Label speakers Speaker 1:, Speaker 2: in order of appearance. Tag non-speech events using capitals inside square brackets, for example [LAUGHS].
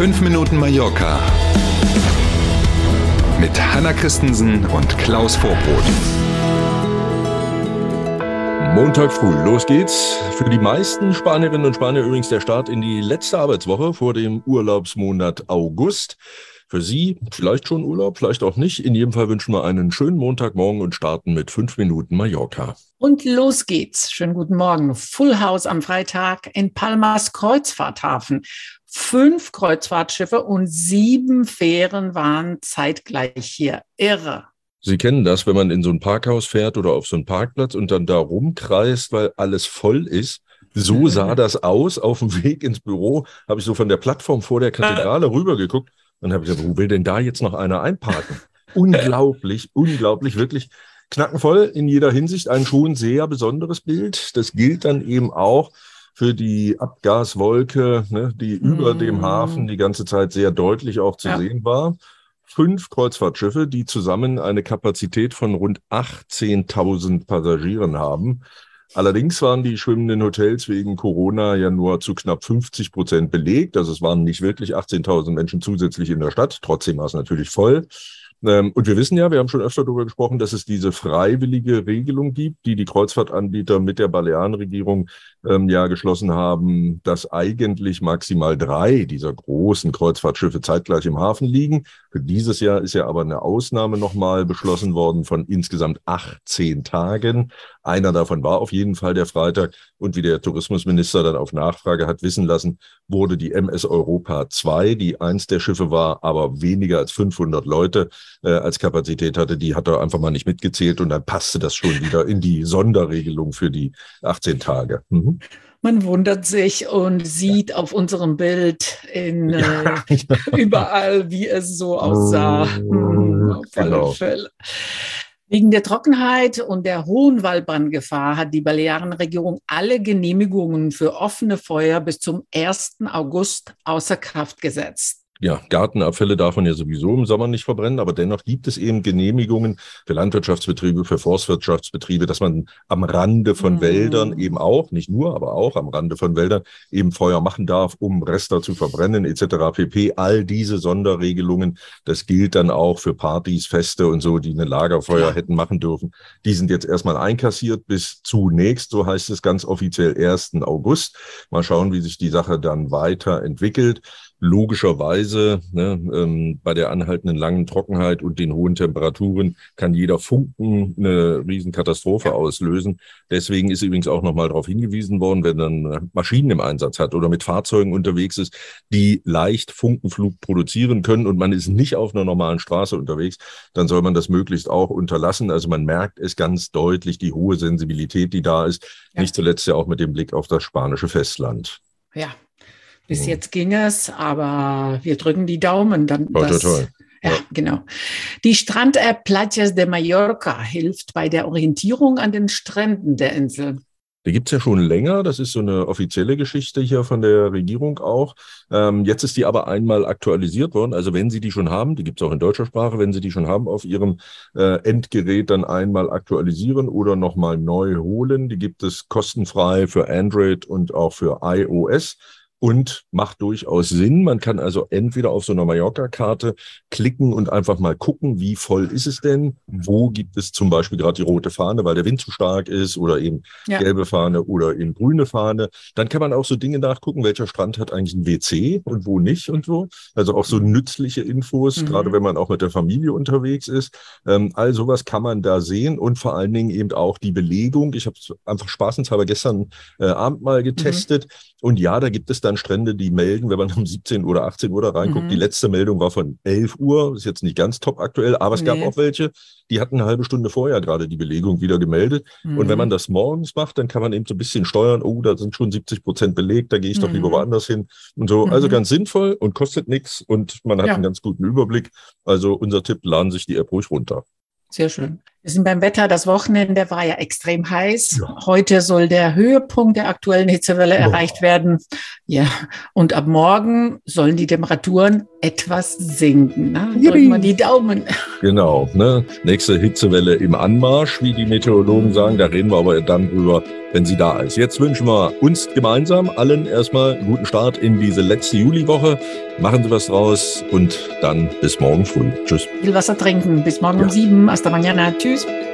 Speaker 1: 5 Minuten Mallorca mit Hanna Christensen und Klaus Vorbrot.
Speaker 2: Montag früh, los geht's. Für die meisten Spanierinnen und Spanier übrigens der Start in die letzte Arbeitswoche vor dem Urlaubsmonat August. Für Sie vielleicht schon Urlaub, vielleicht auch nicht. In jedem Fall wünschen wir einen schönen Montagmorgen und starten mit fünf Minuten Mallorca.
Speaker 3: Und los geht's. Schönen guten Morgen. Full House am Freitag in Palmas Kreuzfahrthafen. Fünf Kreuzfahrtschiffe und sieben Fähren waren zeitgleich hier. Irre.
Speaker 2: Sie kennen das, wenn man in so ein Parkhaus fährt oder auf so einen Parkplatz und dann da rumkreist, weil alles voll ist. So [LAUGHS] sah das aus. Auf dem Weg ins Büro habe ich so von der Plattform vor der Kathedrale rübergeguckt und habe gesagt, wo will denn da jetzt noch einer einparken? [LAUGHS] unglaublich, unglaublich, wirklich knackenvoll in jeder Hinsicht. Ein schon sehr besonderes Bild. Das gilt dann eben auch für die Abgaswolke, ne, die mm. über dem Hafen die ganze Zeit sehr deutlich auch zu ja. sehen war. Fünf Kreuzfahrtschiffe, die zusammen eine Kapazität von rund 18.000 Passagieren haben. Allerdings waren die schwimmenden Hotels wegen Corona ja nur zu knapp 50 Prozent belegt. Also es waren nicht wirklich 18.000 Menschen zusätzlich in der Stadt. Trotzdem war es natürlich voll. Ähm, und wir wissen ja, wir haben schon öfter darüber gesprochen, dass es diese freiwillige Regelung gibt, die die Kreuzfahrtanbieter mit der Balearenregierung ähm, ja geschlossen haben, dass eigentlich maximal drei dieser großen Kreuzfahrtschiffe zeitgleich im Hafen liegen. Für dieses Jahr ist ja aber eine Ausnahme nochmal beschlossen worden von insgesamt 18 Tagen. Einer davon war auf jeden Fall der Freitag. Und wie der Tourismusminister dann auf Nachfrage hat wissen lassen, wurde die MS Europa 2, die eins der Schiffe war, aber weniger als 500 Leute äh, als Kapazität hatte, die hat er einfach mal nicht mitgezählt und dann passte das schon wieder in die Sonderregelung für die 18 Tage. Mhm.
Speaker 3: Man wundert sich und sieht ja. auf unserem Bild in, ja. äh, [LAUGHS] überall, wie es so aussah. Oh, hm, auf genau. Fälle. Wegen der Trockenheit und der hohen Waldbrandgefahr hat die Balearenregierung alle Genehmigungen für offene Feuer bis zum 1. August außer Kraft gesetzt
Speaker 2: ja, Gartenabfälle darf man ja sowieso im Sommer nicht verbrennen, aber dennoch gibt es eben Genehmigungen für Landwirtschaftsbetriebe, für Forstwirtschaftsbetriebe, dass man am Rande von mhm. Wäldern eben auch, nicht nur, aber auch am Rande von Wäldern eben Feuer machen darf, um Rester zu verbrennen etc. pp. All diese Sonderregelungen, das gilt dann auch für Partys, Feste und so, die eine Lagerfeuer ja. hätten machen dürfen. Die sind jetzt erstmal einkassiert bis zunächst, so heißt es ganz offiziell, 1. August. Mal schauen, wie sich die Sache dann weiterentwickelt logischerweise ne, ähm, bei der anhaltenden langen Trockenheit und den hohen Temperaturen kann jeder Funken eine Riesenkatastrophe auslösen. Deswegen ist übrigens auch nochmal darauf hingewiesen worden, wenn man Maschinen im Einsatz hat oder mit Fahrzeugen unterwegs ist, die leicht Funkenflug produzieren können und man ist nicht auf einer normalen Straße unterwegs, dann soll man das möglichst auch unterlassen. Also man merkt es ganz deutlich, die hohe Sensibilität, die da ist, ja. nicht zuletzt ja auch mit dem Blick auf das spanische Festland.
Speaker 3: Ja, bis jetzt ging es, aber wir drücken die Daumen. Dann,
Speaker 2: toll, dass, toll,
Speaker 3: Ja, ja, genau. Die Strand-App Platjas de Mallorca hilft bei der Orientierung an den Stränden der Insel.
Speaker 2: Die gibt's ja schon länger. Das ist so eine offizielle Geschichte hier von der Regierung auch. Ähm, jetzt ist die aber einmal aktualisiert worden. Also wenn Sie die schon haben, die gibt's auch in deutscher Sprache, wenn Sie die schon haben auf Ihrem äh, Endgerät, dann einmal aktualisieren oder nochmal neu holen. Die gibt es kostenfrei für Android und auch für iOS und macht durchaus Sinn. Man kann also entweder auf so einer Mallorca-Karte klicken und einfach mal gucken, wie voll ist es denn? Wo gibt es zum Beispiel gerade die rote Fahne, weil der Wind zu stark ist oder eben ja. gelbe Fahne oder eben grüne Fahne. Dann kann man auch so Dinge nachgucken, welcher Strand hat eigentlich ein WC und wo nicht und so. Also auch so nützliche Infos, mhm. gerade wenn man auch mit der Familie unterwegs ist. Ähm, all sowas kann man da sehen und vor allen Dingen eben auch die Belegung. Ich habe einfach spaßenshalber gestern äh, Abend mal getestet. Mhm. Und ja, da gibt es dann Strände, die melden, wenn man um 17 oder 18 Uhr da reinguckt. Mhm. Die letzte Meldung war von 11 Uhr, ist jetzt nicht ganz top aktuell, aber es nee. gab auch welche, die hatten eine halbe Stunde vorher gerade die Belegung wieder gemeldet. Mhm. Und wenn man mhm. das morgens macht, dann kann man eben so ein bisschen steuern, oh, da sind schon 70 Prozent belegt, da gehe ich mhm. doch lieber mhm. woanders hin und so. Also mhm. ganz sinnvoll und kostet nichts und man hat ja. einen ganz guten Überblick. Also unser Tipp, laden sich die App ruhig runter.
Speaker 3: Sehr schön. Wir sind beim Wetter. Das Wochenende war ja extrem heiß. Ja. Heute soll der Höhepunkt der aktuellen Hitzewelle Boah. erreicht werden. Ja, und ab morgen sollen die Temperaturen etwas sinken. Ne? Drücken wir die Daumen.
Speaker 2: Genau. Ne? Nächste Hitzewelle im Anmarsch, wie die Meteorologen sagen. Da reden wir aber dann drüber, wenn sie da ist. Jetzt wünschen wir uns gemeinsam allen erstmal einen guten Start in diese letzte Juliwoche. Machen Sie was draus und dann bis morgen früh. Tschüss.
Speaker 3: Viel Wasser trinken. Bis morgen ja. um sieben. Hasta mañana. Tschüss.